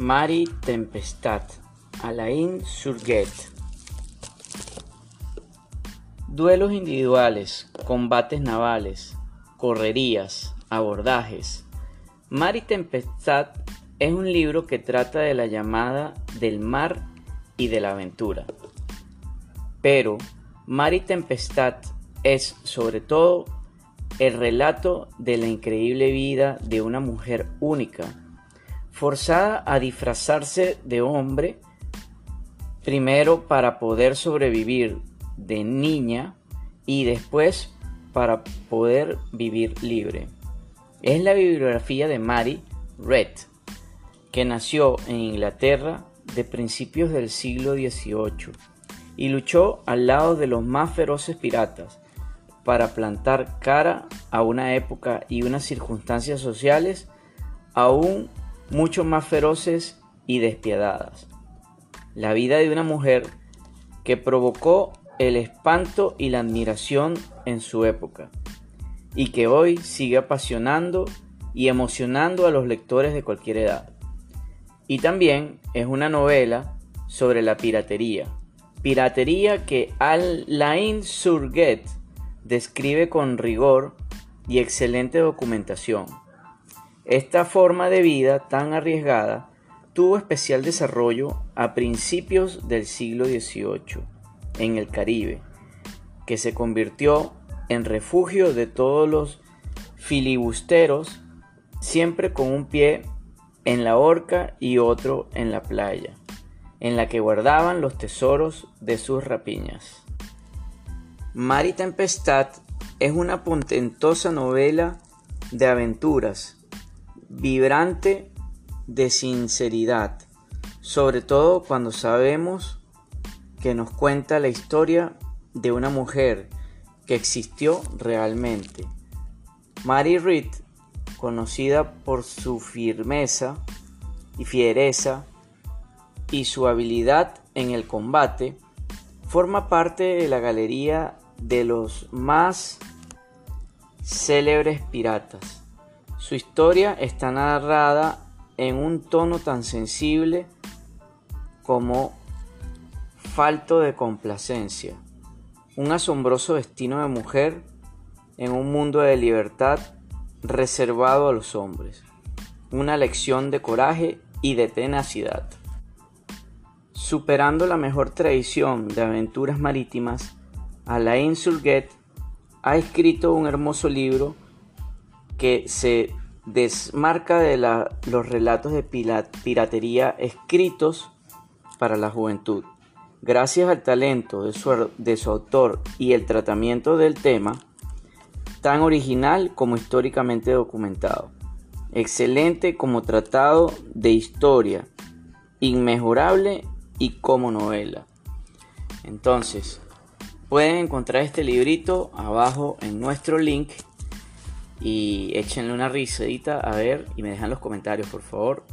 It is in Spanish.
Marie Tempestat, Alain Surguet. Duelos individuales, combates navales, correrías, abordajes. Marie Tempestat es un libro que trata de la llamada del mar y de la aventura. Pero Marie Tempestat es sobre todo el relato de la increíble vida de una mujer única forzada a disfrazarse de hombre, primero para poder sobrevivir de niña y después para poder vivir libre. Es la bibliografía de Mary Red, que nació en Inglaterra de principios del siglo XVIII y luchó al lado de los más feroces piratas para plantar cara a una época y unas circunstancias sociales aún mucho más feroces y despiadadas. La vida de una mujer que provocó el espanto y la admiración en su época y que hoy sigue apasionando y emocionando a los lectores de cualquier edad. Y también es una novela sobre la piratería, piratería que Alain Surguet describe con rigor y excelente documentación esta forma de vida tan arriesgada tuvo especial desarrollo a principios del siglo XVIII en el Caribe, que se convirtió en refugio de todos los filibusteros, siempre con un pie en la horca y otro en la playa, en la que guardaban los tesoros de sus rapiñas. Mari Tempestad es una potentosa novela de aventuras vibrante de sinceridad, sobre todo cuando sabemos que nos cuenta la historia de una mujer que existió realmente. Mary Reed, conocida por su firmeza y fiereza y su habilidad en el combate, forma parte de la galería de los más célebres piratas. Su historia está narrada en un tono tan sensible como falto de complacencia. Un asombroso destino de mujer en un mundo de libertad reservado a los hombres. Una lección de coraje y de tenacidad. Superando la mejor tradición de aventuras marítimas, Alain Surguet ha escrito un hermoso libro que se desmarca de los relatos de piratería escritos para la juventud. Gracias al talento de su, de su autor y el tratamiento del tema, tan original como históricamente documentado. Excelente como tratado de historia, inmejorable y como novela. Entonces, pueden encontrar este librito abajo en nuestro link y échenle una risadita a ver y me dejan los comentarios por favor